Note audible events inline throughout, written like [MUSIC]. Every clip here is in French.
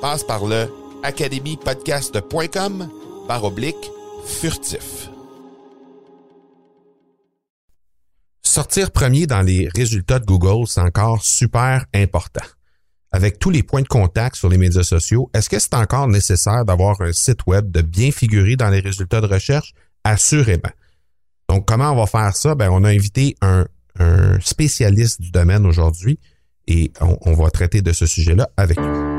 Passe par le academypodcast.com par oblique furtif. Sortir premier dans les résultats de Google, c'est encore super important. Avec tous les points de contact sur les médias sociaux, est-ce que c'est encore nécessaire d'avoir un site web de bien figurer dans les résultats de recherche? Assurément. Donc, comment on va faire ça? Ben, on a invité un, un spécialiste du domaine aujourd'hui et on, on, va traiter de ce sujet-là avec lui.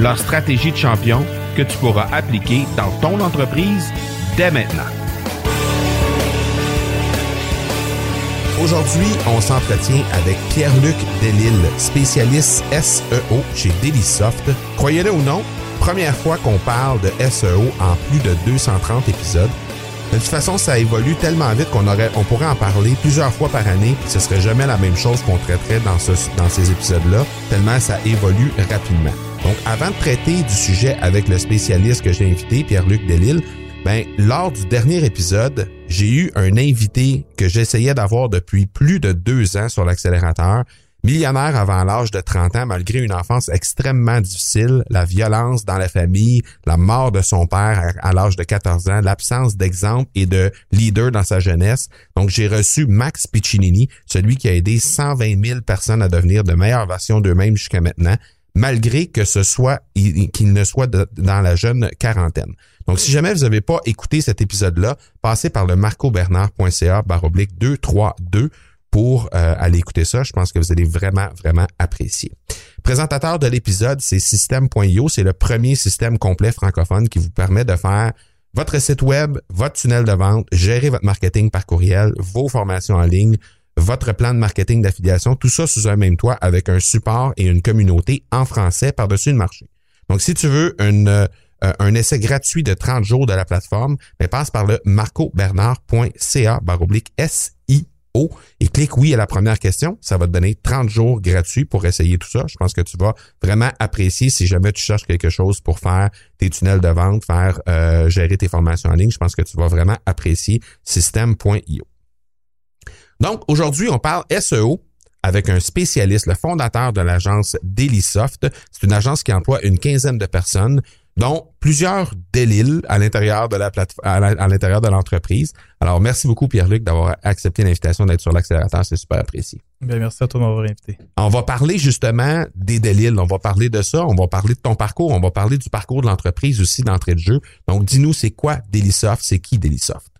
leur stratégie de champion que tu pourras appliquer dans ton entreprise dès maintenant. Aujourd'hui, on s'entretient avec Pierre-Luc Delille, spécialiste SEO chez Delisoft. Croyez-le ou non, première fois qu'on parle de SEO en plus de 230 épisodes. De toute façon, ça évolue tellement vite qu'on aurait, on pourrait en parler plusieurs fois par année, puis ce serait jamais la même chose qu'on traiterait dans, ce, dans ces épisodes-là, tellement ça évolue rapidement. Donc, avant de traiter du sujet avec le spécialiste que j'ai invité, Pierre-Luc Delille, ben, lors du dernier épisode, j'ai eu un invité que j'essayais d'avoir depuis plus de deux ans sur l'accélérateur, millionnaire avant l'âge de 30 ans, malgré une enfance extrêmement difficile, la violence dans la famille, la mort de son père à, l'âge de 14 ans, l'absence d'exemple et de leader dans sa jeunesse. Donc, j'ai reçu Max Piccinini, celui qui a aidé 120 000 personnes à devenir de meilleures versions d'eux-mêmes jusqu'à maintenant, malgré que ce soit, qu'il ne soit dans la jeune quarantaine. Donc, si jamais vous n'avez pas écouté cet épisode-là, passez par le marcobernard.ca baroblique 232 pour euh, aller écouter ça. Je pense que vous allez vraiment, vraiment apprécier. Présentateur de l'épisode, c'est System.io. C'est le premier système complet francophone qui vous permet de faire votre site web, votre tunnel de vente, gérer votre marketing par courriel, vos formations en ligne, votre plan de marketing d'affiliation, tout ça sous un même toit avec un support et une communauté en français par-dessus le marché. Donc, si tu veux une, euh, un essai gratuit de 30 jours de la plateforme, ben, passe par le marcobernard.ca baroblique SIO et clique oui à la première question. Ça va te donner 30 jours gratuits pour essayer tout ça. Je pense que tu vas vraiment apprécier si jamais tu cherches quelque chose pour faire tes tunnels de vente, faire euh, gérer tes formations en ligne. Je pense que tu vas vraiment apprécier système.io. Donc, aujourd'hui, on parle SEO avec un spécialiste, le fondateur de l'agence Dailysoft. C'est une agence qui emploie une quinzaine de personnes, dont plusieurs Delil à l'intérieur de la plateforme, à l'intérieur de l'entreprise. Alors, merci beaucoup, Pierre-Luc, d'avoir accepté l'invitation d'être sur l'accélérateur. C'est super apprécié. Bien, merci à toi de m'avoir invité. On va parler justement des Delil. On va parler de ça. On va parler de ton parcours. On va parler du parcours de l'entreprise aussi d'entrée de jeu. Donc, dis-nous, c'est quoi Dailysoft? C'est qui Dailysoft?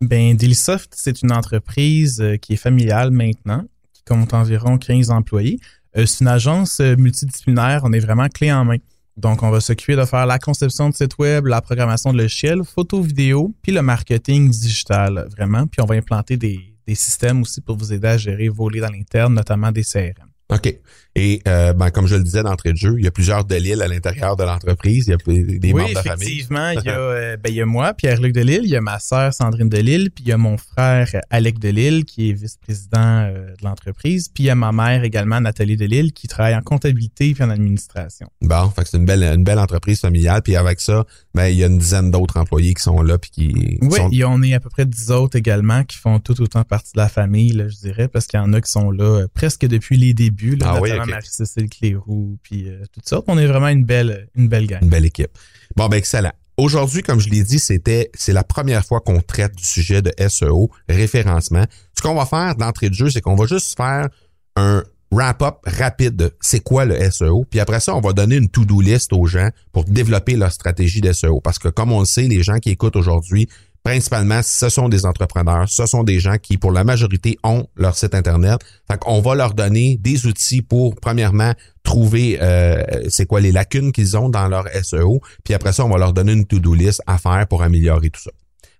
Ben, Dailysoft, c'est une entreprise euh, qui est familiale maintenant, qui compte environ 15 employés. Euh, c'est une agence euh, multidisciplinaire. On est vraiment clé en main. Donc, on va s'occuper de faire la conception de site web, la programmation de logiciels, photo, vidéo, puis le marketing digital, vraiment. Puis on va implanter des, des systèmes aussi pour vous aider à gérer vos leads dans l'interne, notamment des CRM. OK. Et euh, ben, comme je le disais d'entrée de jeu, il y a plusieurs Delille à l'intérieur de l'entreprise. Il y a des membres de la famille. Effectivement, il y, a, [LAUGHS] euh, ben, il y a moi, Pierre-Luc Delille, il y a ma sœur Sandrine Delille, puis il y a mon frère Alec Delille, qui est vice-président euh, de l'entreprise, puis il y a ma mère également, Nathalie Delille, qui travaille en comptabilité puis en administration. Bon, fait que c'est une belle, une belle entreprise familiale. Puis avec ça, ben, il y a une dizaine d'autres employés qui sont là puis qui. Oui, sont... y en a à peu près dix autres également qui font tout autant partie de la famille, là, je dirais, parce qu'il y en a qui sont là presque depuis les débuts, là, Ah oui, Marie-Cécile Cléroux, puis euh, toutes sortes. On est vraiment une belle, une belle gang. Une belle équipe. Bon, ben excellent. Aujourd'hui, comme je l'ai dit, c'était c'est la première fois qu'on traite du sujet de SEO, référencement. Ce qu'on va faire d'entrée de jeu, c'est qu'on va juste faire un wrap-up rapide de c'est quoi le SEO. Puis après ça, on va donner une to-do list aux gens pour développer leur stratégie de SEO. Parce que comme on le sait, les gens qui écoutent aujourd'hui, principalement, ce sont des entrepreneurs, ce sont des gens qui, pour la majorité, ont leur site Internet. Fait qu'on va leur donner des outils pour, premièrement, trouver euh, c'est quoi les lacunes qu'ils ont dans leur SEO. Puis après ça, on va leur donner une to-do list à faire pour améliorer tout ça.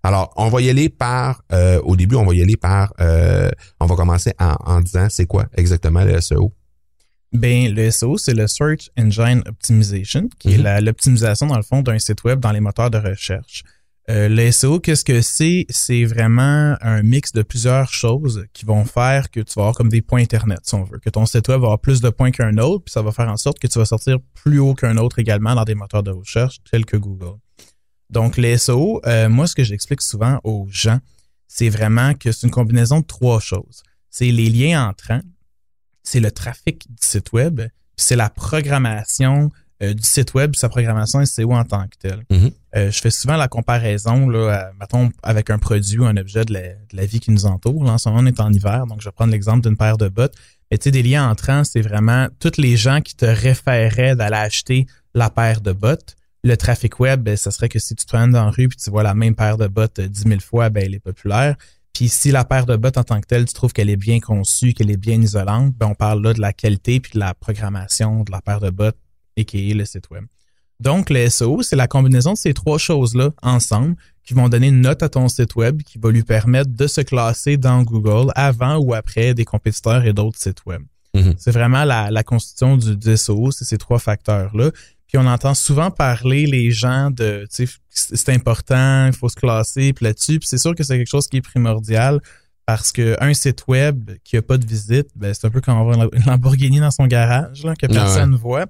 Alors, on va y aller par, euh, au début, on va y aller par, euh, on va commencer en, en disant c'est quoi exactement le SEO. Ben, le SEO, c'est le Search Engine Optimization, qui est Mhm. l'optimisation, dans le fond, d'un site web dans les moteurs de recherche. Euh, le SEO, qu'est-ce que c'est? C'est vraiment un mix de plusieurs choses qui vont faire que tu vas avoir comme des points Internet, si on veut. Que ton site web va avoir plus de points qu'un autre, puis ça va faire en sorte que tu vas sortir plus haut qu'un autre également dans des moteurs de recherche tels que Google. Donc, le SEO, euh, moi, ce que j'explique souvent aux gens, c'est vraiment que c'est une combinaison de trois choses. C'est les liens entrants, c'est le trafic du site web, puis c'est la programmation euh, du site web, sa programmation SEO en tant que telle. Mhm. Euh, je fais souvent la comparaison, là, à- mettons, avec un produit ou un objet de la, de la vie qui nous entoure. Là, en ce moment, on est en hiver, donc je vais prendre l'exemple d'une paire de bottes. Mais tu sais, des liens entrants, c'est vraiment toutes les gens qui te référaient d'aller acheter la paire de bottes. Le trafic web, ben, ça serait que si tu te promènes dans la rue puis tu vois la même paire de bottes euh, 10 000 fois, ben, elle est populaire. Puis si la paire de bottes en tant que telle, tu trouves qu'elle est bien conçue, qu'elle est bien isolante, ben, on parle là de la qualité puis de la programmation de la paire de bottes et le site web. Donc, le SEO, c'est la combinaison de ces trois choses-là ensemble qui vont donner une note à ton site web qui va lui permettre de se classer dans Google avant ou après des compétiteurs et d'autres sites web. Mhm. C'est vraiment la, la constitution du, du SEO, c'est ces trois facteurs-là. Puis on entend souvent parler les gens de, tu sais, c'est important, il faut se classer, puis là-dessus. Puis c'est sûr que c'est quelque chose qui est primordial parce que un site web qui a pas de visite, ben c'est un peu comme avoir une Lamborghini dans son garage là, que Ah ouais. personne voit.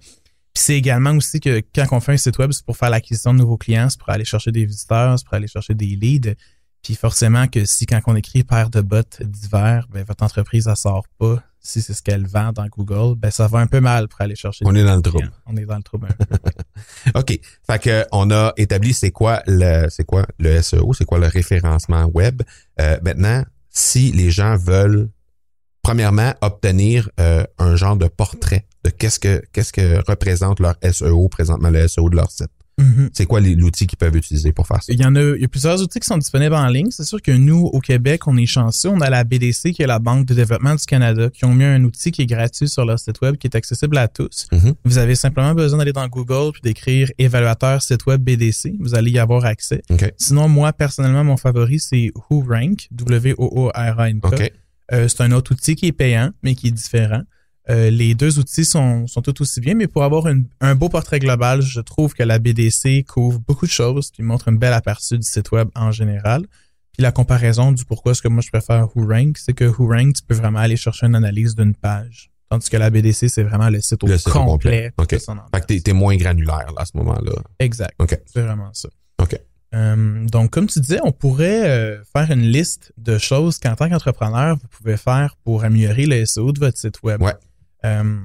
Puis c'est également aussi que quand on fait un site web, c'est pour faire l'acquisition de nouveaux clients, c'est pour aller chercher des visiteurs, c'est pour aller chercher des leads. Puis forcément que si quand on écrit paire de bottes d'hiver, ben votre entreprise ne sort pas, si c'est ce qu'elle vend dans Google, ben ça va un peu mal pour aller chercher On des est dans le trouble. On est dans le trouble un peu. [LAUGHS] OK. Fait que on a établi c'est quoi le c'est quoi le SEO, c'est quoi le référencement web. Euh, maintenant, si les gens veulent premièrement obtenir euh, un genre de portrait de qu'est-ce que qu'est-ce que représente leur SEO présentement le SEO de leur site. Mhm. C'est quoi l'outil qu'ils peuvent utiliser pour faire ça? Il y en a, il y a plusieurs outils qui sont disponibles en ligne. C'est sûr que nous, au Québec, on est chanceux. On a la BDC, qui est la Banque de développement du Canada, qui ont mis un outil qui est gratuit sur leur site web, qui est accessible à tous. Mhm. Vous avez simplement besoin d'aller dans Google puis d'écrire évaluateur site web BDC. Vous allez y avoir accès. Sinon, moi, personnellement, mon favori, c'est WhoRank, W-O-O-R-A-N-K. Euh, c'est un autre outil qui est payant, mais qui est différent. Euh, les deux outils sont, sont tout aussi bien, mais pour avoir une- un beau portrait global, je trouve que la BDC couvre beaucoup de choses, puis montre une belle aperçu du site web en général. Puis la comparaison du pourquoi est-ce que moi je préfère WhoRank, c'est que WhoRank, tu peux vraiment aller chercher une analyse d'une page. Tandis que la BDC, c'est vraiment le site au Le site complet. complet. Fait que t'es, t'es moins granulaire là, à ce moment-là. Exact. OK. C'est vraiment ça. OK. Euh, donc, comme tu disais, on pourrait euh, faire une liste de choses qu'en tant qu'entrepreneur, vous pouvez faire pour améliorer le SEO de votre site web. Ouais. Euh,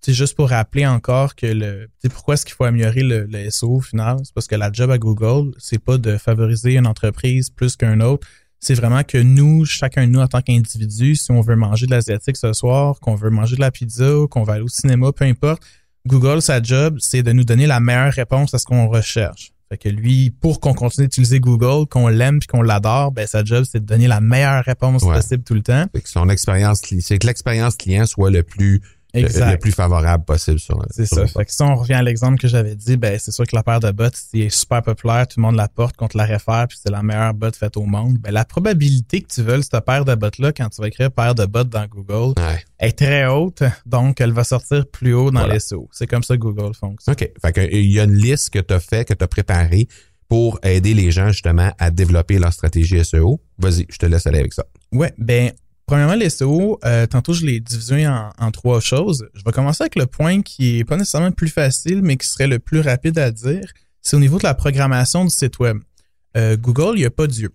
c'est juste pour rappeler encore que le, pourquoi est-ce qu'il faut améliorer le, le SEO au final, c'est parce que la job à Google, c'est pas de favoriser une entreprise plus qu'un autre. C'est vraiment que nous, chacun de nous en tant qu'individu, si on veut manger de l'asiatique ce soir, qu'on veut manger de la pizza, qu'on va aller au cinéma, peu importe, Google, sa job, c'est de nous donner la meilleure réponse à ce qu'on recherche. Fait que lui, pour qu'on continue d'utiliser Google, qu'on l'aime puis qu'on l'adore, ben sa job, c'est de donner la meilleure réponse Ouais. possible tout le temps. Fait que son expérience, c'est que l'expérience client soit le plus le, le plus favorable possible sur C'est ça. Fait que si on revient à l'exemple que j'avais dit, ben c'est sûr que la paire de bots, c'est super populaire, tout le monde la porte contre la réfère, puis c'est la meilleure bot faite au monde. Ben la probabilité que tu veuilles cette paire de bots-là quand tu vas écrire paire de bots dans Google Ouais. est très haute, donc elle va sortir plus haut dans Voilà. les SEO. C'est comme ça que Google fonctionne. OK. Fait que, il y a une liste que tu as fait, que tu as préparée pour aider les gens justement à développer leur stratégie SEO. Vas-y, je te laisse aller avec ça. Ouais, ben premièrement les SEO, euh, tantôt je l'ai divisé en, en trois choses. Je vais commencer avec le point qui est pas nécessairement le plus facile, mais qui serait le plus rapide à dire. C'est au niveau de la programmation du site web. Euh, Google, il n'y a pas Dieu.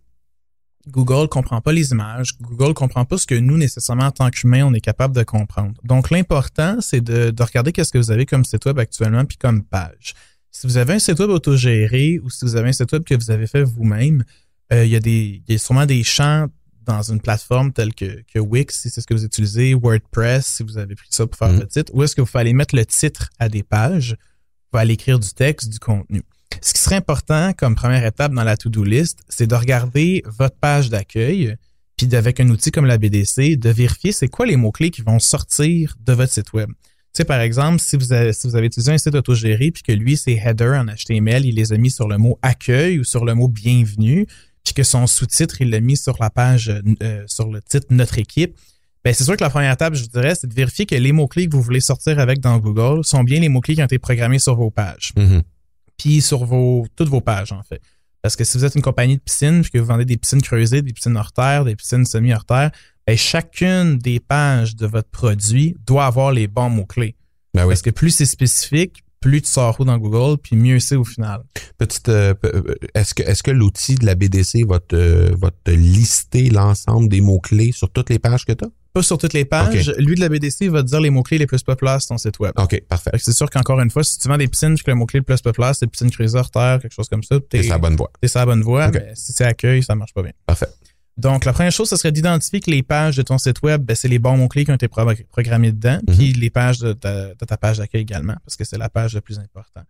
Google comprend pas les images. Google comprend pas ce que nous, nécessairement, en tant qu'humains, on est capable de comprendre. Donc, l'important, c'est de, de regarder qu'est-ce que vous avez comme site web actuellement puis comme page. Si vous avez un site web autogéré ou si vous avez un site web que vous avez fait vous-même, euh, il y a des, il y a sûrement des champs dans une plateforme telle que, que Wix, si c'est ce que vous utilisez, WordPress, si vous avez pris ça pour faire le titre, où est-ce que vous allez mettre le titre à des pages, vous allez écrire du texte, du contenu. Ce qui serait important comme première étape dans la to-do list, c'est de regarder votre page d'accueil, puis avec un outil comme la BDC, de vérifier c'est quoi les mots-clés qui vont sortir de votre site web. Tu sais, par exemple, si vous avez, si vous avez utilisé un site autogéré, puis que lui, ses headers en HTML, il les a mis sur le mot accueil ou sur le mot bienvenue, puis que son sous-titre, il l'a mis sur la page, euh, sur le titre Notre équipe, ben c'est sûr que la première étape, je vous dirais, c'est de vérifier que les mots-clés que vous voulez sortir avec dans Google sont bien les mots-clés qui ont été programmés sur vos pages Mhm. puis sur vos toutes vos pages en fait. Parce que si vous êtes une compagnie de piscines puis que vous vendez des piscines creusées, des piscines hors terre, des piscines semi hors terre, ben chacune des pages de votre produit doit avoir les bons mots clés. Ben oui. Parce que plus c'est spécifique, plus tu sors haut dans Google, puis mieux c'est au final. Petite, euh, euh, est-ce que, est-ce que l'outil de la BDC va te, va te lister l'ensemble des mots-clés sur toutes les pages que tu as? Pas sur toutes les pages. Lui de la BDC va te dire les mots clés les plus populaires sur ton site web. OK, parfait. C'est sûr qu'encore une fois, si tu vends des piscines que le mot-clé le plus populaire, c'est piscine hors terre, quelque chose comme ça, C'est t'es la bonne voie. t'es sur la bonne voie, mais si c'est accueil, ça marche pas bien. Parfait. Donc, la première chose, ce serait d'identifier que les pages de ton site web, ben, c'est les bons mots-clés qui ont été pro- programmés dedans, Mhm. puis les pages de ta, de ta page d'accueil également, parce que c'est la page le plus important.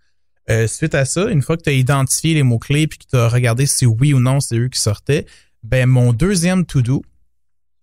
Euh, suite à ça, une fois que tu as identifié les mots-clés puis que tu as regardé si oui ou non c'est eux qui sortaient, ben mon deuxième to-do,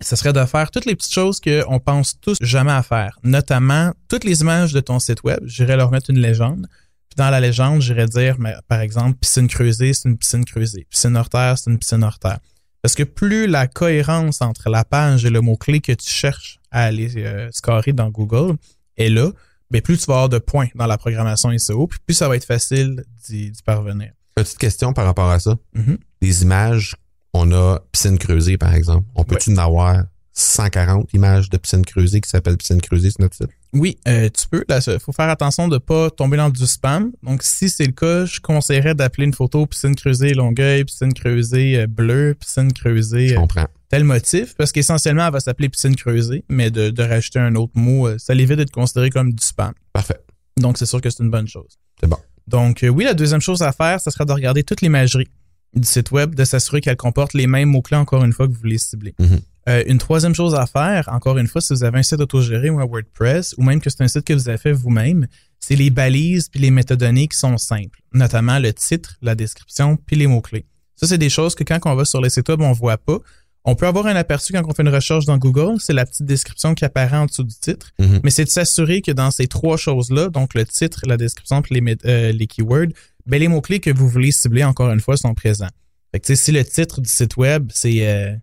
ce serait de faire toutes les petites choses qu'on pense tous jamais à faire, notamment toutes les images de ton site web. J'irais leur mettre une légende. Puis dans la légende, j'irais dire, mais, par exemple, piscine creusée, c'est une piscine creusée. Piscine hors terre, c'est une piscine hors terre. Parce que plus la cohérence entre la page et le mot-clé que tu cherches à aller euh, scorer dans Google est là, ben plus tu vas avoir de points dans la programmation SEO, puis plus ça va être facile d'y parvenir. Petite question par rapport à ça. Mhm. Les images, on a piscine creusée, par exemple. On peut-tu en avoir 140 images de piscine creusée qui s'appellent piscine creusée sur notre site? Oui, euh, tu peux. Il faut faire attention de pas tomber dans du spam. Donc, si c'est le cas, je conseillerais d'appeler une photo piscine creusée Longueuil, piscine creusée euh, bleu, piscine creusée Je euh, comprends. tel motif, parce qu'essentiellement, elle va s'appeler piscine creusée, mais de, de rajouter un autre mot, ça l'évite d'être considéré comme du spam. Parfait. Donc, c'est sûr que c'est une bonne chose. C'est bon. Donc, oui, la deuxième chose à faire, ce serait de regarder toute l'imagerie du site web, de s'assurer qu'elle comporte les mêmes mots-clés, encore une fois, que vous voulez cibler. Mhm. Euh, une troisième chose à faire, encore une fois, si vous avez un site autogéré ou un WordPress, ou même que c'est un site que vous avez fait vous-même, c'est les balises puis les métadonnées qui sont simples, notamment le titre, la description puis les mots-clés. Ça, c'est des choses que quand on va sur le site web, on voit pas. On peut avoir un aperçu quand on fait une recherche dans Google, c'est la petite description qui apparaît en dessous du titre, Mhm. mais c'est de s'assurer que dans ces trois choses-là, donc le titre, la description puis les, euh, les keywords, ben les mots-clés que vous voulez cibler, encore une fois, sont présents. Fait que, tu sais, si le titre du site web, c'est euh,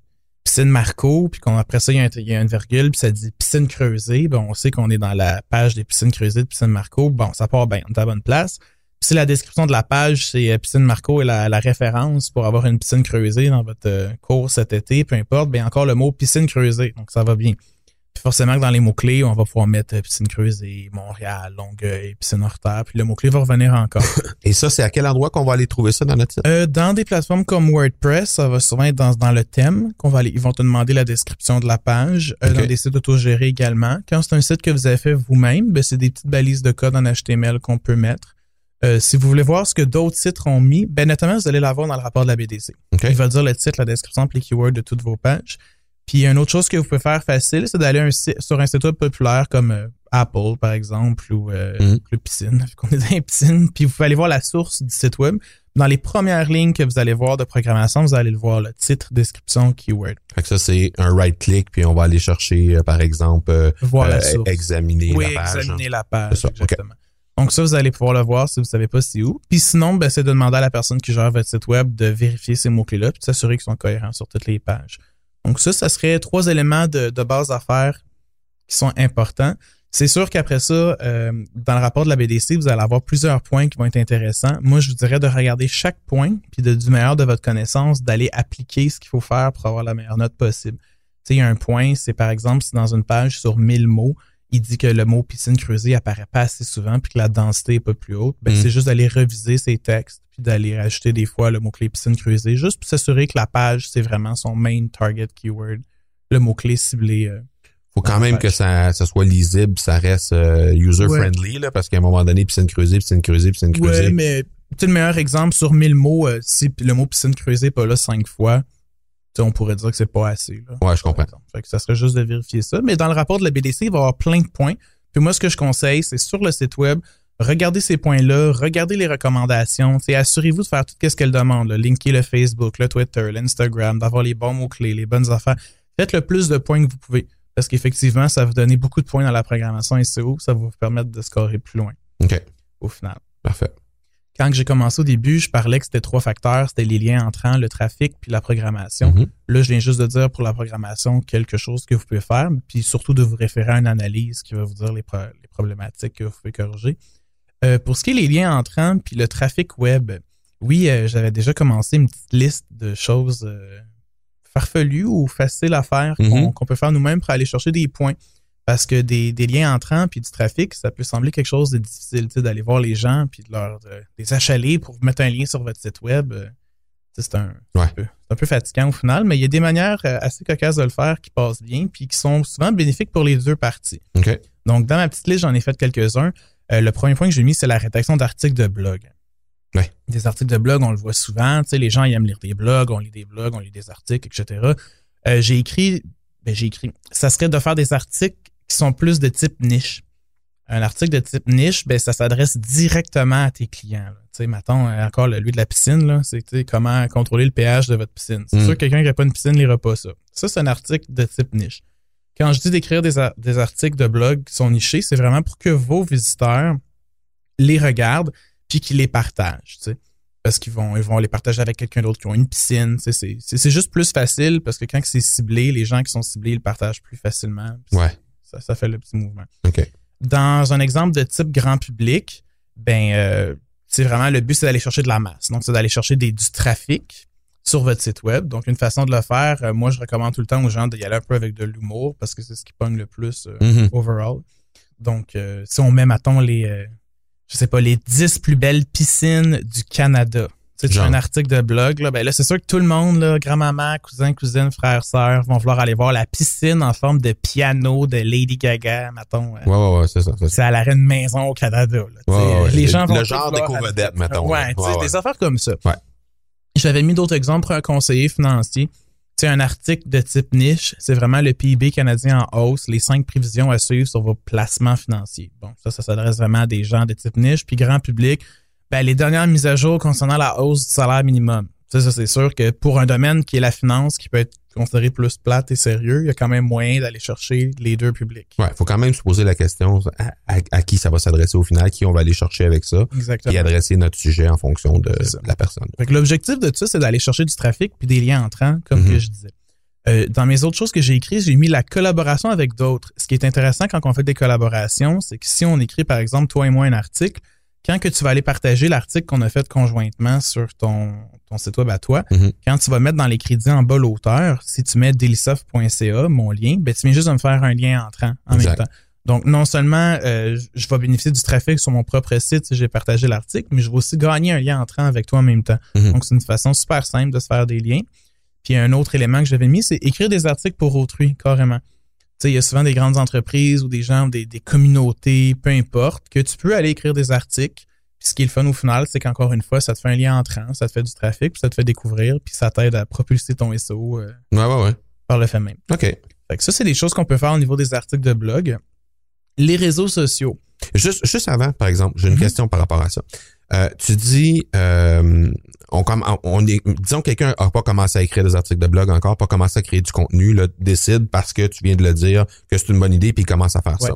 piscine Marco, puis qu'on après ça, il y, a une virgule, puis ça dit piscine creusée, ben on sait qu'on est dans la page des piscines creusées de piscine Marco. Bon, ça part bien, on est à la bonne place. Puis si la description de la page, c'est euh, piscine Marco et la, la référence pour avoir une piscine creusée dans votre euh, cours cet été, peu importe, ben encore le mot piscine creusée, donc ça va bien. Puis forcément que dans les mots-clés, on va pouvoir mettre euh, piscine creusée, Montréal, Longueuil, piscine hors terre, puis le mot-clé va revenir encore. [LAUGHS] Et ça, c'est à quel endroit qu'on va aller trouver ça dans notre site? Euh, dans des plateformes comme WordPress, ça va souvent être dans, dans le thème qu'on va aller. Ils vont te demander la description de la page. Euh, Ok. Dans des sites autogérés également. Quand c'est un site que vous avez fait vous-même, ben, c'est des petites balises de code en HTML qu'on peut mettre. Euh, si vous voulez voir ce que d'autres sites ont mis, ben notamment vous allez l'avoir dans le rapport de la BDC. Il va dire le titre, la description, puis les keywords de toutes vos pages. Puis une autre chose que vous pouvez faire facile, c'est d'aller un sur un site web populaire comme euh, Apple, par exemple, ou euh, Mhm. le piscine, [LAUGHS] vu qu'on est dans les piscines. Puis vous pouvez aller voir la source du site web. Dans les premières lignes que vous allez voir de programmation, vous allez le voir, le titre, description, keyword. Fait que ça, c'est un right-click, puis on va aller chercher, euh, par exemple, euh, Voir la source. examiner Oui, la page. examiner la page. Ça. Donc ça, vous allez pouvoir le voir si vous savez pas c'est où. Puis sinon, ben, c'est de demander à la personne qui gère votre site web de vérifier ces mots-clés-là puis de s'assurer qu'ils sont cohérents sur toutes les pages. Donc ça, ça serait trois éléments de, de base à faire qui sont importants. C'est sûr qu'après ça, euh, dans le rapport de la BDC, vous allez avoir plusieurs points qui vont être intéressants. Moi, je vous dirais de regarder chaque point, puis de, du meilleur de votre connaissance, d'aller appliquer ce qu'il faut faire pour avoir la meilleure note possible. Tu sais, il y a un point, c'est par exemple, si dans une page sur 1000 mots, il dit que le mot piscine creusée apparaît pas assez souvent puis que la densité est pas plus haute, ben, Mm. c'est juste d'aller reviser ses textes puis d'aller rajouter des fois le mot-clé piscine creusée, juste pour s'assurer que la page, c'est vraiment son main target keyword, le mot-clé ciblé. euh, Faut quand même que ça, ça soit lisible, ça reste euh, user-friendly, là, parce qu'à un moment donné, piscine creusée, piscine creusée, piscine creusée. Ouais, mais tu le meilleur exemple, sur 1000 mots, euh, si le mot piscine creusée n'est pas là cinq fois, on pourrait dire que c'est pas assez. Là, Ouais, je comprends. Fait que ça serait juste de vérifier ça. Mais dans le rapport de la BDC, il va y avoir plein de points. Puis moi, ce que je conseille, c'est sur le site web, regardez ces points-là, regardez les recommandations, assurez-vous de faire tout ce qu'elle demande, là, linker le Facebook, le Twitter, l'Instagram, d'avoir les bons mots-clés, les bonnes affaires. Faites le plus de points que vous pouvez. Parce qu'effectivement, ça va vous donner beaucoup de points dans la programmation SEO, ça va vous permettre de scorer plus loin OK, au final parfait. Quand j'ai commencé au début, je parlais que c'était trois facteurs, c'était les liens entrants, le trafic, puis la programmation. Mhm. Là, je viens juste de dire pour la programmation quelque chose que vous pouvez faire, puis surtout de vous référer à une analyse qui va vous dire les, pro- les problématiques que vous pouvez corriger. Euh, pour ce qui est les liens entrants, puis le trafic web, oui, euh, j'avais déjà commencé une petite liste de choses euh, farfelues ou faciles à faire Mhm. qu'on peut faire nous-mêmes pour aller chercher des points. Parce que des, des liens entrants puis du trafic, ça peut sembler quelque chose de difficile, tu sais, d'aller voir les gens puis de leur de les achaler pour mettre un lien sur votre site web. euh, C'est un, un peu, c'est un peu fatigant au final, mais il y a des manières euh, assez cocasses de le faire qui passent bien puis qui sont souvent bénéfiques pour les deux parties. Donc, dans ma petite liste, j'en ai fait quelques-uns. Euh, le premier point que j'ai mis, c'est la rédaction d'articles de blog. Ouais. Des articles de blog, on le voit souvent. Tu sais, les gens ils aiment lire des blogs, on lit des blogs, on lit des articles, etc. Euh, j'ai écrit, ben, j'ai écrit, ça serait de faire des articles qui sont plus de type niche. Un article de type niche, ben, ça s'adresse directement à tes clients. Tu sais, mettons, euh, encore le- lui de la piscine, là, c'est comment contrôler le pH de votre piscine. C'est Mm. sûr que quelqu'un qui n'a pas une piscine ne lira pas ça. Ça, c'est un article de type niche. Quand je dis d'écrire des, ar- des articles de blog qui sont nichés, c'est vraiment pour que vos visiteurs les regardent puis qu'ils les partagent. tu sais. Parce qu'ils vont, ils vont les partager avec quelqu'un d'autre qui a une piscine. tu sais, C'est juste plus facile parce que quand c'est ciblé, les gens qui sont ciblés ils le partagent plus facilement. Ouais. Ça, ça fait le petit mouvement. Dans un exemple de type grand public, ben euh, c'est vraiment le but, c'est d'aller chercher de la masse. Donc, c'est d'aller chercher des, du trafic sur votre site web. Donc, une façon de le faire, euh, moi, je recommande tout le temps aux gens d'y aller un peu avec de l'humour parce que c'est ce qui pogne le plus euh, Mhm. overall. Donc, euh, si on met, mettons, les, je sais pas, les 10 plus belles piscines du Canada. Tu sais, un article de blog, là, ben là, c'est sûr que tout le monde, là, grand-maman, cousin, cousine, frère, sœur, vont vouloir aller voir la piscine en forme de piano de Lady Gaga, mettons. euh, Ouais, ouais, ouais, c'est ça. c'est ça. c'est à l'arrêt de maison au Canada. Là. Ouais, ouais, les le- gens vont le genre d'éco-vedette, mettons, Ouais, tu sais, des affaires comme ça. Ouais. J'avais mis d'autres exemples pour un conseiller financier. Tu sais, un article de type niche, c'est vraiment le PIB canadien en hausse, les cinq prévisions à suivre sur vos placements financiers. Bon, ça, ça s'adresse vraiment à des gens de type niche. Puis grand public, ben, les dernières mises à jour concernant la hausse du salaire minimum. Ça, ça c'est sûr que pour un domaine qui est la finance, qui peut être considéré plus plate et sérieux, il y a quand même moyen d'aller chercher les deux publics. Ouais, faut quand même se poser la question à, à- à qui ça va s'adresser au final, qui on va aller chercher avec ça, Exactement. et adresser notre sujet en fonction de la personne. Fait que l'objectif de tout ça, c'est d'aller chercher du trafic puis des liens entrants, comme Mhm. que je disais. Euh, dans mes autres choses que j'ai écrites, j'ai mis la collaboration avec d'autres. Ce qui est intéressant quand on fait des collaborations, c'est que si on écrit, par exemple, toi et moi, un article, quand que tu vas aller partager l'article qu'on a fait conjointement sur ton, ton site web à toi, Mhm. quand tu vas mettre dans les crédits en bas l'auteur, si tu mets dailysoft.ca, mon lien, ben, tu viens juste de me faire un lien entrant en Exact. même temps. Donc, non seulement euh, je vais bénéficier du trafic sur mon propre site si j'ai partagé l'article, mais je vais aussi gagner un lien entrant avec toi en même temps. Mhm. Donc, c'est une façon super simple de se faire des liens. Puis, un autre élément que j'avais mis, c'est écrire des articles pour autrui, carrément. Tu sais, il y a souvent des grandes entreprises ou des gens, des, des communautés, peu importe, que tu peux aller écrire des articles. Puis, ce qui est le fun au final, c'est qu'encore une fois, ça te fait un lien entrant, ça te fait du trafic, puis ça te fait découvrir, puis ça t'aide à propulser ton SEO euh, Ouais, ouais, ouais. par le fait même. OK. Fait que ça, c'est des choses qu'on peut faire au niveau des articles de blog. Les réseaux sociaux. Juste, juste avant, par exemple, j'ai une Mhm. question par rapport à ça. Euh, tu dis, euh, on, on est, disons que quelqu'un n'a pas commencé à écrire des articles de blog encore, pas commencé à créer du contenu, là, décide parce que tu viens de le dire que c'est une bonne idée puis il commence à faire ça.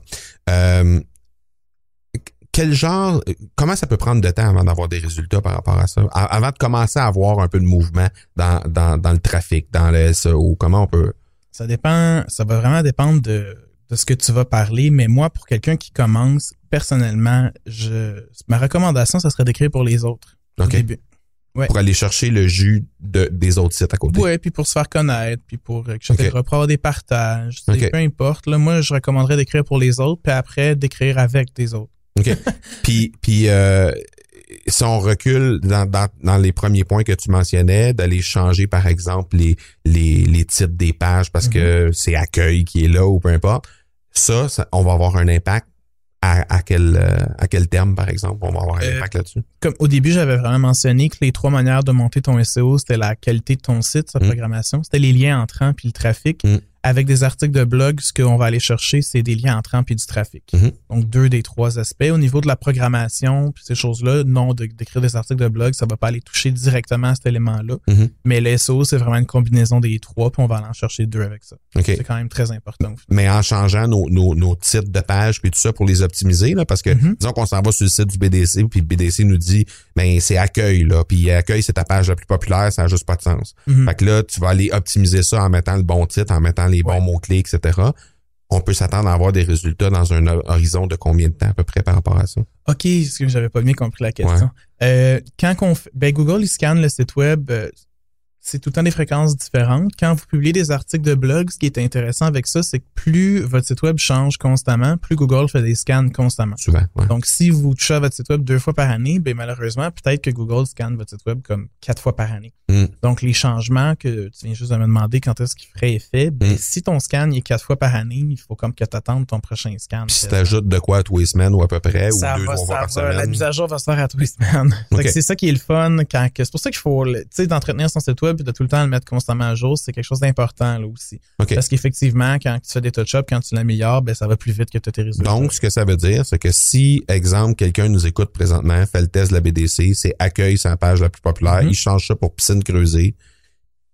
Euh, quel genre, comment ça peut prendre de temps avant d'avoir des résultats par rapport à ça? Avant de commencer à avoir un peu de mouvement dans, dans, dans le trafic, dans le SEO, comment on peut? Ça dépend, ça va vraiment dépendre de, de ce que tu vas parler, mais moi, pour quelqu'un qui commence, personnellement, je, ma recommandation, ça serait d'écrire pour les autres. Au début. Pour aller chercher le jus de, des autres sites à côté. Oui, puis pour se faire connaître, puis pour, etc., pour avoir des partages, peu importe. Là, moi, je recommanderais d'écrire pour les autres, puis après, d'écrire avec des autres. OK. [LAUGHS] puis, puis euh, si on recule dans, dans, dans, les premiers points que tu mentionnais, d'aller changer, par exemple, les, les, les titres des pages parce que mhm. c'est accueil qui est là ou peu importe, ça, on va avoir un impact à, à, quel, euh, à quel terme, par exemple, on va avoir un euh, impact là-dessus? Comme au début, j'avais vraiment mentionné que les trois manières de monter ton SEO, c'était la qualité de ton site, sa mhm. programmation, c'était les liens entrants puis le trafic. Mhm avec des articles de blog, ce qu'on va aller chercher, c'est des liens entrants puis du trafic. Mhm. Donc, deux des trois aspects. Au niveau de la programmation puis ces choses-là, non, d'écrire des articles de blog, ça va pas aller toucher directement à cet élément-là. Mhm. Mais le SEO, c'est vraiment une combinaison des trois, puis on va aller en chercher deux avec ça. C'est quand même très important. Mais en changeant nos, nos, nos, titres de page puis tout ça pour les optimiser, là, parce que mhm. disons qu'on s'en va sur le site du BDC, puis le BDC nous dit, ben c'est accueil, là, puis accueil, c'est ta page la plus populaire, ça n'a juste pas de sens. Fait que là, tu vas aller optimiser ça en mettant le bon titre, en mettant les bons mots-clés, etc., on peut s'attendre à avoir des résultats dans un horizon de combien de temps à peu près par rapport à ça? OK, j'avais pas bien compris la question. Euh, quand on fait, ben Google, il scanne le site web euh, c'est tout le temps des fréquences différentes. Quand vous publiez des articles de blog, ce qui est intéressant avec ça, c'est que plus votre site web change constamment, plus Google fait des scans constamment. Souvent, Donc, si vous touchez à votre site web deux fois par année, ben malheureusement, peut-être que Google scanne votre site web comme quatre fois par année. Hmm. Donc, les changements que tu viens juste de me demander quand est-ce qu'il ferait effet, ben, hmm. si ton scan est quatre fois par année, il faut comme que tu attendes ton prochain scan. Puis si tu ajoutes de quoi à tous les semaines ou à peu près, ou deux va, ça va, La mise à jour va se faire à tous les semaines. [LAUGHS] C'est ça qui est le fun. quand C'est pour ça qu'il faut, tu sais, d'entretenir son site web puis de tout le temps le mettre constamment à jour, c'est quelque chose d'important là aussi. Parce qu'effectivement, quand tu fais des touch-ups, quand tu l'améliores, ben ça va plus vite que tu tes résultats. Donc, ce que ça veut dire, c'est que si, exemple, quelqu'un nous écoute présentement, fait le test de la BDC, c'est accueil sa page la plus populaire, mm-hmm. il change ça pour piscine creusée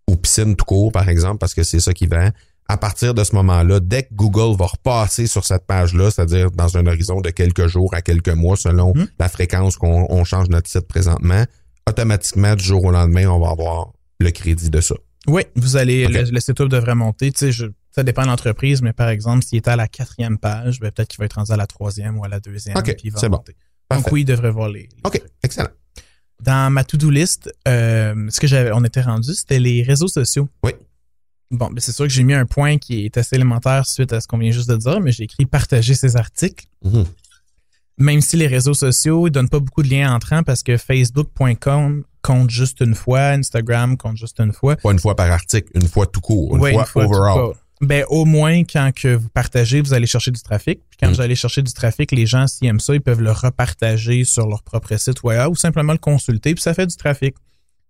ou piscine tout court, par exemple, parce que c'est ça qui vend. À partir de ce moment-là, dès que Google va repasser sur cette page-là, c'est-à-dire dans un horizon de quelques jours à quelques mois, selon mm-hmm. la fréquence qu'on change notre site présentement, automatiquement, du jour au lendemain, on va avoir le crédit de ça. Oui, vous allez, le, site web devrait monter. Tu sais, ça dépend de l'entreprise, mais par exemple, s'il est à la quatrième page, ben, peut-être qu'il va être rendu à la troisième ou à la deuxième. OK, c'est bon. Donc oui, il devrait voir les, OK, excellent. Dans ma to-do list, euh, ce que j'avais, on était rendu, c'était les réseaux sociaux. Oui. Bon, ben c'est sûr que j'ai mis un point qui est assez élémentaire suite à ce qu'on vient juste de dire, mais j'ai écrit partager ces articles. Mhm. Même si les réseaux sociaux ne donnent pas beaucoup de liens entrants parce que facebook.com compte juste une fois, Instagram compte juste une fois. Pas une fois par article, une fois tout court, une fois, overall. Ben, au moins, quand que vous partagez, vous allez chercher du trafic. Puis quand mm. vous allez chercher du trafic, les gens, s'ils aiment ça, ils peuvent le repartager sur leur propre site web ou simplement le consulter, puis ça fait du trafic.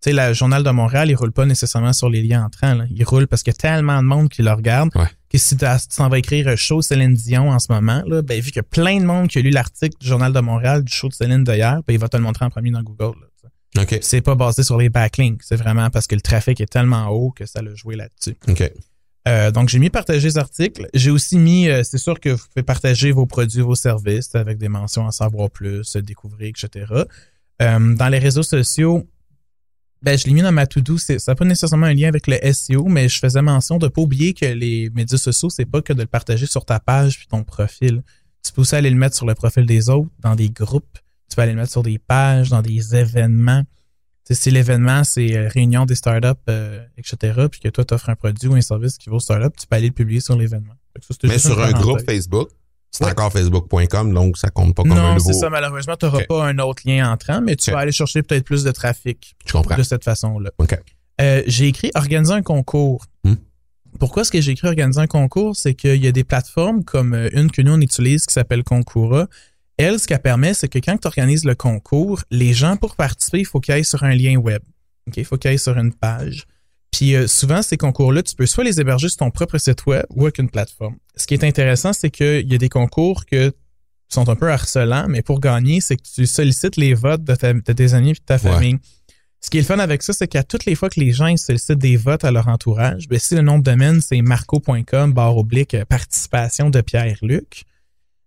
Tu sais, le Journal de Montréal, il roule pas nécessairement sur les liens entrants. Là. Il roule parce qu'il y a tellement de monde qui le regarde que si tu s'en vas écrire show Céline Dion en ce moment, là, ben, vu qu'il y a plein de monde qui a lu l'article du Journal de Montréal du show de Céline d'hier, ben, il va te le montrer en premier dans Google. Okay. C'est pas basé sur les backlinks. C'est vraiment parce que le trafic est tellement haut que ça l'a joué là-dessus. Euh, donc, j'ai mis partager les articles. J'ai aussi mis, euh, c'est sûr que vous pouvez partager vos produits, vos services avec des mentions en savoir plus, découvrir, etc. Euh, dans les réseaux sociaux, ben, je l'ai mis dans ma to-do. Ça n'a pas nécessairement un lien avec le SEO, mais je faisais mention de pas oublier que les médias sociaux, c'est pas que de le partager sur ta page puis ton profil. Tu peux aussi aller le mettre sur le profil des autres, dans des groupes. Tu peux aller le mettre sur des pages, dans des événements. si l'événement, c'est euh, réunion des startups, euh, etc., puis que toi, tu offres un produit ou un service qui vaut startup, tu peux aller le publier sur l'événement. Mais sur un groupe Facebook, c'est encore facebook.com, donc ça compte pas comme un nouveau. Non, c'est ça. Malheureusement, tu n'auras pas un autre lien entrant, mais tu vas aller chercher peut-être plus de trafic. Je comprends. De cette façon-là. OK. Euh, j'ai écrit organiser un concours. Hmm. Pourquoi est-ce que j'ai écrit organiser un concours? C'est qu'il y a des plateformes comme une que nous, on utilise qui s'appelle Concoura, elle, ce qu'elle permet, c'est que quand tu organises le concours, les gens, pour participer, il faut qu'ils aillent sur un lien web. Il faut qu'ils aillent sur une page. Puis euh, souvent, ces concours-là, tu peux soit les héberger sur ton propre site web ou avec une plateforme. Ce qui est intéressant, c'est qu'il y a des concours que sont un peu harcelants, mais pour gagner, c'est que tu sollicites les votes de, tes amis et de ta famille. Ce qui est le fun avec ça, c'est qu'à toutes les fois que les gens sollicitent des votes à leur entourage, ben, si le nom de domaine, c'est marco.com, barre oblique, participation de Pierre-Luc,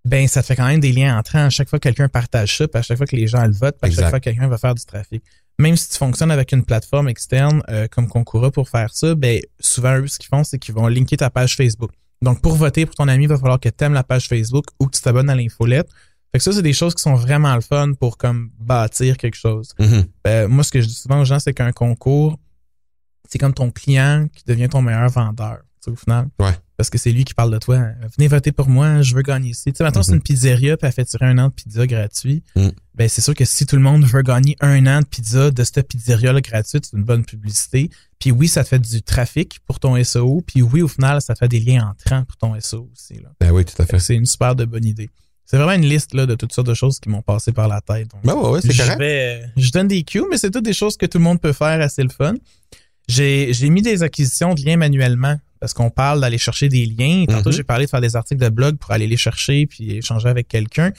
ben, ça te fait quand même des liens entrants à chaque fois que quelqu'un partage ça, puis à chaque fois que les gens le votent, puis à chaque fois que quelqu'un va faire du trafic. Même si tu fonctionnes avec une plateforme externe euh, comme Concoura pour faire ça, ben, souvent, eux, ce qu'ils font, c'est qu'ils vont linker ta page Facebook. Donc, pour voter pour ton ami, il va falloir que tu aimes la page Facebook ou que tu t'abonnes à l'infolette. Fait que ça, c'est des choses qui sont vraiment le fun pour comme bâtir quelque chose. Mm-hmm. Ben, moi, ce que je dis souvent aux gens, c'est qu'un concours, c'est comme ton client qui devient ton meilleur vendeur, au final. Ouais. Parce que c'est lui qui parle de toi. Venez voter pour moi, je veux gagner ici. Tu sais, maintenant, c'est Mm-hmm. une pizzeria, puis elle fait tirer un an de pizza gratuit. Mm. Ben, c'est sûr que si tout le monde veut gagner un an de pizza de cette pizzeria-là gratuite, c'est une bonne publicité. Puis oui, ça te fait du trafic pour ton SEO. Puis oui, au final, ça te fait des liens entrants pour ton SEO aussi. Là. Ben oui, tout à fait. C'est une super de bonne idée. C'est vraiment une liste là, de toutes sortes de choses qui m'ont passé par la tête. Donc, Ben ouais, ouais, c'est je, correct. vais- je donne des cues, mais c'est toutes des choses que tout le monde peut faire assez le fun. J'ai mis des acquisitions de liens manuellement parce qu'on parle d'aller chercher des liens. Tantôt, Mhm. j'ai parlé de faire des articles de blog pour aller les chercher puis échanger avec quelqu'un.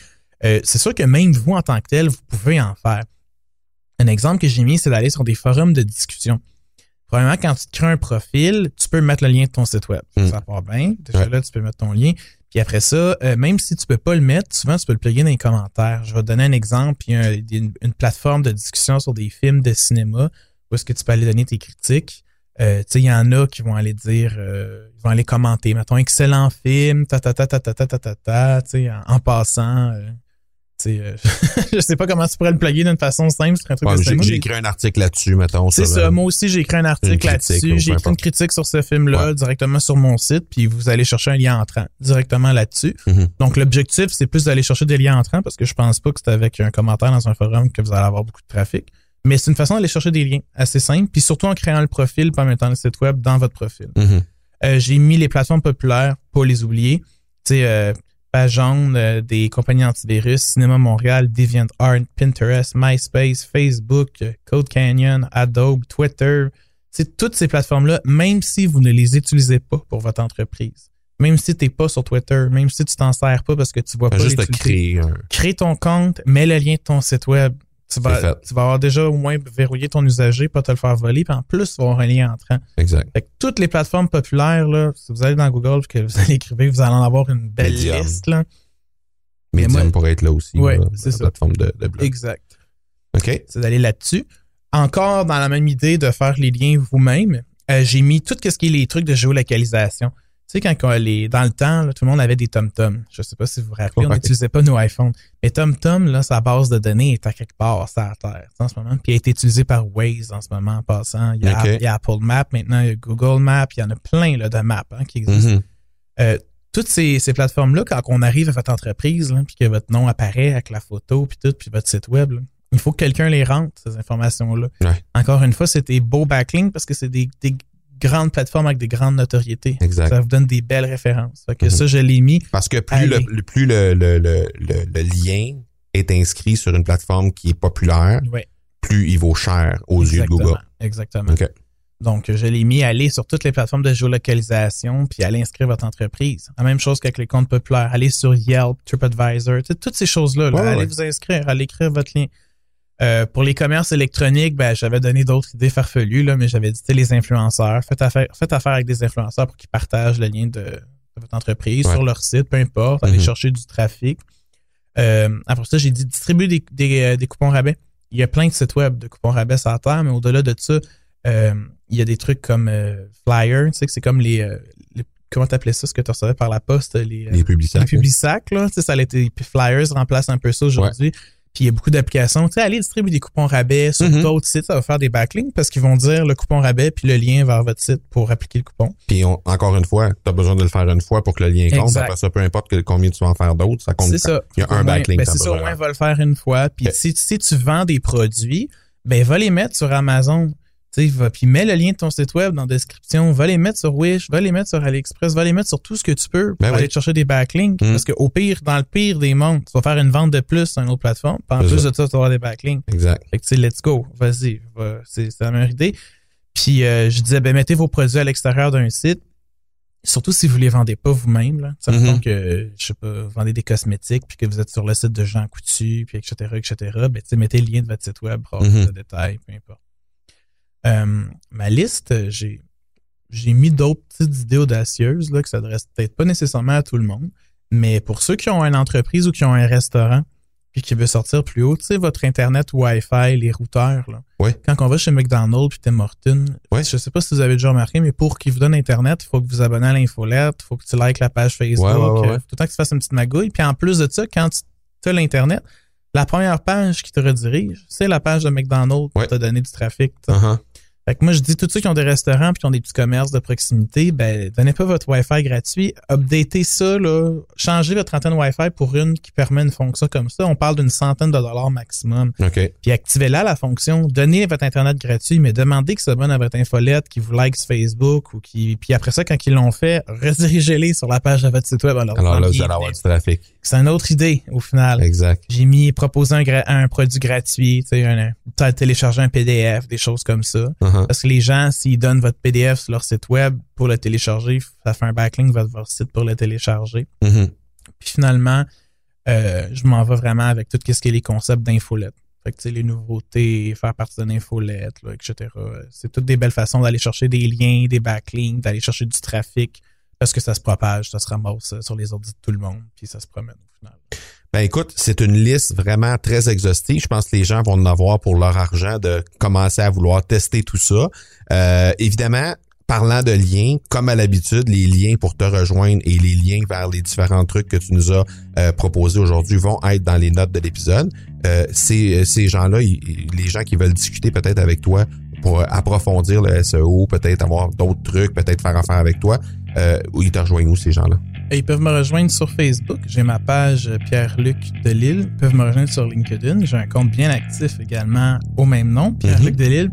Euh, c'est sûr que même vous, en tant que tel, vous pouvez en faire. Un exemple que j'ai mis, c'est d'aller sur des forums de discussion. Premièrement, quand tu te crées un profil, tu peux mettre le lien de ton site web. Mm. Ça part bien. Déjà Ouais. là, tu peux mettre ton lien. Puis après ça, euh, même si tu peux pas le mettre, souvent tu peux le plugger dans les commentaires. Je vais te donner un exemple. A une, une plateforme de discussion sur des films de cinéma où est-ce que tu peux aller donner tes critiques. Euh, il y en a qui vont aller dire, euh, ils vont aller commenter. Mettons, excellent film, ta ta ta ta ta ta ta ta ta, en, en passant. euh, euh, [LAUGHS] je sais pas comment tu pourrais le plugger d'une façon simple sur un truc j'ai mais- écrit un article là-dessus, mettons. c'est ça. Moi aussi, j'ai écrit un article là-dessus. J'ai écrit une critique sur ce film-là Ouais. directement sur mon site, puis vous allez chercher un lien entrant directement là-dessus. Mhm. Donc, l'objectif, c'est plus d'aller chercher des liens entrants parce que je pense pas que c'est avec un commentaire dans un forum que vous allez avoir beaucoup de trafic. Mais c'est une façon d'aller chercher des liens assez simple, puis surtout en créant le profil, pas en mettant le site web dans votre profil. mhm. Euh, j'ai mis les plateformes populaires, pas les oublier. Tu sais, euh, page jaune euh, des compagnies antivirus, Cinéma Montréal, DeviantArt, Pinterest, MySpace, Facebook, Code Canyon, Adobe, Twitter. C'est toutes ces plateformes-là, même si vous ne les utilisez pas pour votre entreprise, même si tu n'es pas sur Twitter, même si tu t'en sers pas parce que tu vois pas juste de créer crée ton compte, mets le lien de ton site web. Tu vas, tu vas avoir déjà au moins verrouillé ton usager, pas te le faire voler, puis en plus, tu vas avoir un lien entrant. Exact. Fait que toutes les plateformes populaires, là, si vous allez dans Google et que vous allez écrire, vous allez en avoir une belle Medium. liste. Là. Medium moi- pourrait être là aussi. Là, c'est ça. plateforme de, de blog. Exact. OK. C'est d'aller là-dessus. Encore dans la même idée de faire les liens vous-même, euh, j'ai mis tout ce qui est les trucs de géolocalisation. Tu sais, quand on- les, dans le temps, là, tout le monde avait des TomTom. Je sais pas si vous vous rappelez, on n'utilisait pas nos iPhones. Mais TomTom, là, sa base de données est à quelque part, c'est à terre, en ce moment. Puis elle est utilisée par Waze en ce moment, en passant. Il y a, Ok. il y a Apple Maps, maintenant il y a Google Maps, il y en a plein là, de maps hein, qui existent. Mhm. Euh, toutes ces, ces plateformes-là, quand on arrive à votre entreprise, là, puis que votre nom apparaît avec la photo, puis tout, puis votre site web, là, il faut que quelqu'un les rentre, ces informations-là. Ouais. Encore une fois, c'est des beaux backlinks parce que c'est des, des grandes plateformes avec des grandes notoriétés. Exact. Ça vous donne des belles références. Fait que Mhm. ça, je l'ai mis. Parce que plus, le, Allez. le- plus le, le, le, le- le lien est inscrit sur une plateforme qui est populaire, Ouais, plus il vaut cher aux yeux de. Google. Exactement. Donc, je l'ai mis à aller sur toutes les plateformes de géolocalisation puis aller inscrire votre entreprise. La même chose qu'avec les comptes populaires. Allez sur Yelp, TripAdvisor, toutes ces choses-là. là. Ouais, allez ouais. vous inscrire, allez écrire votre lien. Euh, pour les commerces électroniques, ben, j'avais donné d'autres idées farfelues, là, mais j'avais dit les influenceurs. Faites affaire, faites affaire avec des influenceurs pour qu'ils partagent le lien de, de votre entreprise Ouais. sur leur site, peu importe, allez Mhm. chercher du trafic. Euh, après ça, j'ai dit distribuer des, des, euh, des coupons rabais. Il y a plein de sites web de coupons rabais sur la terre, mais au-delà de ça, euh, il y a des trucs comme Flyer, tu sais que c'est comme les, les- comment t'appelais ça, ce que tu recevais par la poste, les, Les publicités. les Publisac, là, tu sais, ça a été Flyers remplace un peu ça aujourd'hui. Puis il y a beaucoup d'applications. Tu sais, allez distribuer des coupons rabais sur Mhm. d'autres sites, ça va faire des backlinks parce qu'ils vont dire le coupon rabais puis le lien vers votre site pour appliquer le coupon. Puis on- encore une fois, tu as besoin de le faire une fois pour que le lien compte. Après ça, peu importe que- combien tu vas en faire d'autres, ça compte. C'est ça. Il y a un moins- backlink. Ben, c'est ça, au moins, va le faire une fois. Puis si, si tu vends des produits, ben va les mettre sur Amazon. Va- puis mets le lien de ton site web dans la description. Va les mettre sur Wish, va les mettre sur AliExpress, va les mettre sur tout ce que tu peux pour Ben aller oui. te chercher des backlinks. Mm. Parce qu'au pire, dans le pire des mondes, tu vas faire une vente de plus sur une autre plateforme. Puis en plus ça. de ça, tu vas avoir des backlinks. Exact. Fait que, tu sais, let's go. Vas-y. Va. C'est la meilleure idée. Puis, euh, je disais, ben, mettez vos produits à l'extérieur d'un site. Surtout si vous les vendez pas vous-même. Ça mm que, je sais pas, vous vendez des cosmétiques, puis que vous êtes sur le site de Jean Coutu, puis etc., etc., ben, mettez le lien de votre site web, pour avoir Mhm. plus de détails, peu importe. Euh, ma liste, j'ai, j'ai mis d'autres petites idées audacieuses, là, ça s'adressent peut-être pas nécessairement à tout le monde, mais pour ceux qui ont une entreprise ou qui ont un restaurant, puis qui veut sortir plus haut, tu sais, votre Internet Wi-Fi, les routeurs, là. Ouais. Quand on va chez McDonald's puis Tim Hortons, Ouais. je sais pas si vous avez déjà remarqué, mais pour qu'ils vous donnent Internet, il faut que vous abonnez à l'infolette, il faut que tu likes la page Facebook, Ouais, euh, tout le temps que tu fasses une petite magouille. Puis en plus de ça, quand tu as l'Internet, la première page qui te redirige, c'est la page de McDonald's pour te donner du trafic. sais. Fait que moi, je dis tous ceux qui ont des restaurants puis qui ont des petits commerces de proximité, ben, donnez pas votre Wi-Fi gratuit. Updatez ça, là. Changez votre antenne Wi-Fi pour une qui permet une fonction comme ça. On parle d'une centaine de dollars maximum. Puis activez-la, la fonction. Donnez votre Internet gratuit, mais demandez que ça s'abonne à votre infolette, qui vous like sur Facebook ou qui. Puis après ça, quand ils l'ont fait, [LAUGHS] redirigez-les sur la page de votre site web. Alors, Alors là, vous allez avoir du trafic. C'est une autre idée, au final. Exact. J'ai mis proposer un, produit gratuit, tu sais, un, un- télécharger un PDF, des choses comme ça. Uh-huh. Parce que les gens, s'ils donnent votre PDF sur leur site web pour le télécharger, ça fait un backlink vers votre site pour le télécharger. Mhm. Puis finalement, euh, je m'en vais vraiment avec tout ce qui est les concepts d'infolette. Fait que, tu sais, les nouveautés, faire partie d'une infolette, là, etc. C'est toutes des belles façons d'aller chercher des liens, des backlinks, d'aller chercher du trafic parce que ça se propage, ça se ramasse euh, sur les ordi de tout le monde, puis ça se promène au final. Ben écoute, c'est une liste vraiment très exhaustive. Je pense que les gens vont en avoir pour leur argent de commencer à vouloir tester tout ça. Euh, évidemment, parlant de liens, comme à l'habitude, les liens pour te rejoindre et les liens vers les différents trucs que tu nous as euh, proposés aujourd'hui vont être dans les notes de l'épisode. Ces, ces gens-là, les gens qui veulent discuter peut-être avec toi pour approfondir le SEO, peut-être avoir d'autres trucs, peut-être faire affaire avec toi, euh, où ils te rejoignent où ces gens-là? Et ils peuvent me rejoindre sur Facebook. J'ai ma page euh, Pierre-Luc Delille. Ils peuvent me rejoindre sur LinkedIn. J'ai un compte bien actif également au même nom, Pierre-Luc Delille.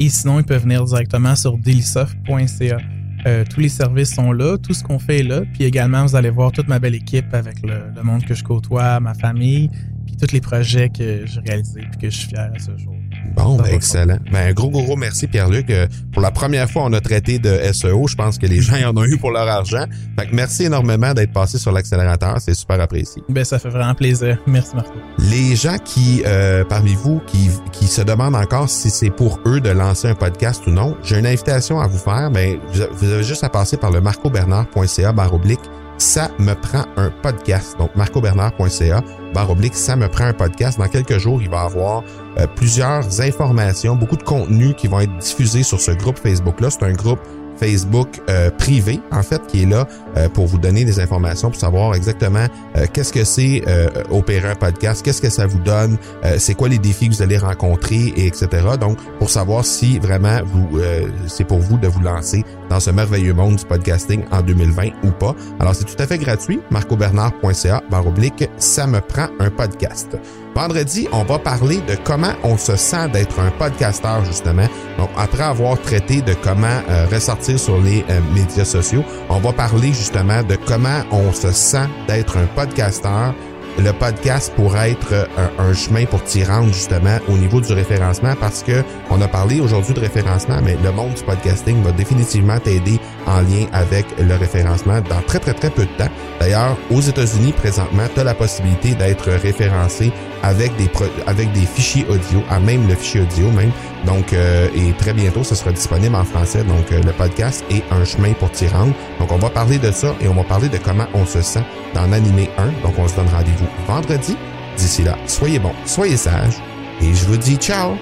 Et sinon, ils peuvent venir directement sur dailysoft.ca. Euh, tous les services sont là, tout ce qu'on fait est là. Puis également, vous allez voir toute ma belle équipe avec le, le monde que je côtoie, ma famille, puis tous les projets que j'ai réalisés puis que je suis fier à ce jour. Bon, ben, excellent. Ben, un gros, gros, gros merci, Pierre-Luc. Euh, pour la première fois, on a traité de SEO. Je pense que les [LAUGHS] gens y en ont eu pour leur argent. Fait que merci énormément d'être passé sur l'accélérateur. C'est super apprécié. Ben, ça fait vraiment plaisir. Merci, Marco. Les gens qui, euh, parmi vous, qui, qui se demandent encore si c'est pour eux de lancer un podcast ou non, j'ai une invitation à vous faire. Ben, vous, vous avez juste à passer par le marcobernard.ca barre oblique. Ça me prend un podcast. Donc, marcobernard.ca barre oblique, ça me prend un podcast. Dans quelques jours, il va y avoir euh, plusieurs informations, beaucoup de contenus qui vont être diffusés sur ce groupe Facebook-là. C'est un groupe Facebook euh, privé, en fait, qui est là euh, pour vous donner des informations, pour savoir exactement euh, qu'est-ce que c'est opérer un podcast, qu'est-ce que ça vous donne, c'est quoi les défis que vous allez rencontrer, et etc. Donc, pour savoir si vraiment vous c'est pour vous de vous lancer dans ce merveilleux monde du podcasting en 2020 ou pas. Alors, c'est tout à fait gratuit, marcobernard.ca, barre oblique, ça me prend un podcast. Vendredi, on va parler de comment on se sent d'être un podcasteur, justement. Donc, après avoir traité de comment euh, ressortir sur les euh, médias sociaux, on va parler justement de comment on se sent d'être un podcasteur. Le podcast pourrait être euh, un, chemin pour t'y rendre justement au niveau du référencement parce que on a parlé aujourd'hui de référencement, mais le monde du podcasting va définitivement t'aider en lien avec le référencement dans très très très peu de temps. D'ailleurs, aux États-Unis présentement, tu as la possibilité d'être référencé avec des fichiers audio, à même le fichier audio même. Donc euh, et très bientôt, ce sera disponible en français. Donc euh, le podcast est un chemin pour t'y rendre. Donc on va parler de ça et on va parler de comment on se sent dans Animé 1. Donc on se donne rendez-vous vendredi. D'ici là, soyez bons, soyez sages et je vous dis ciao.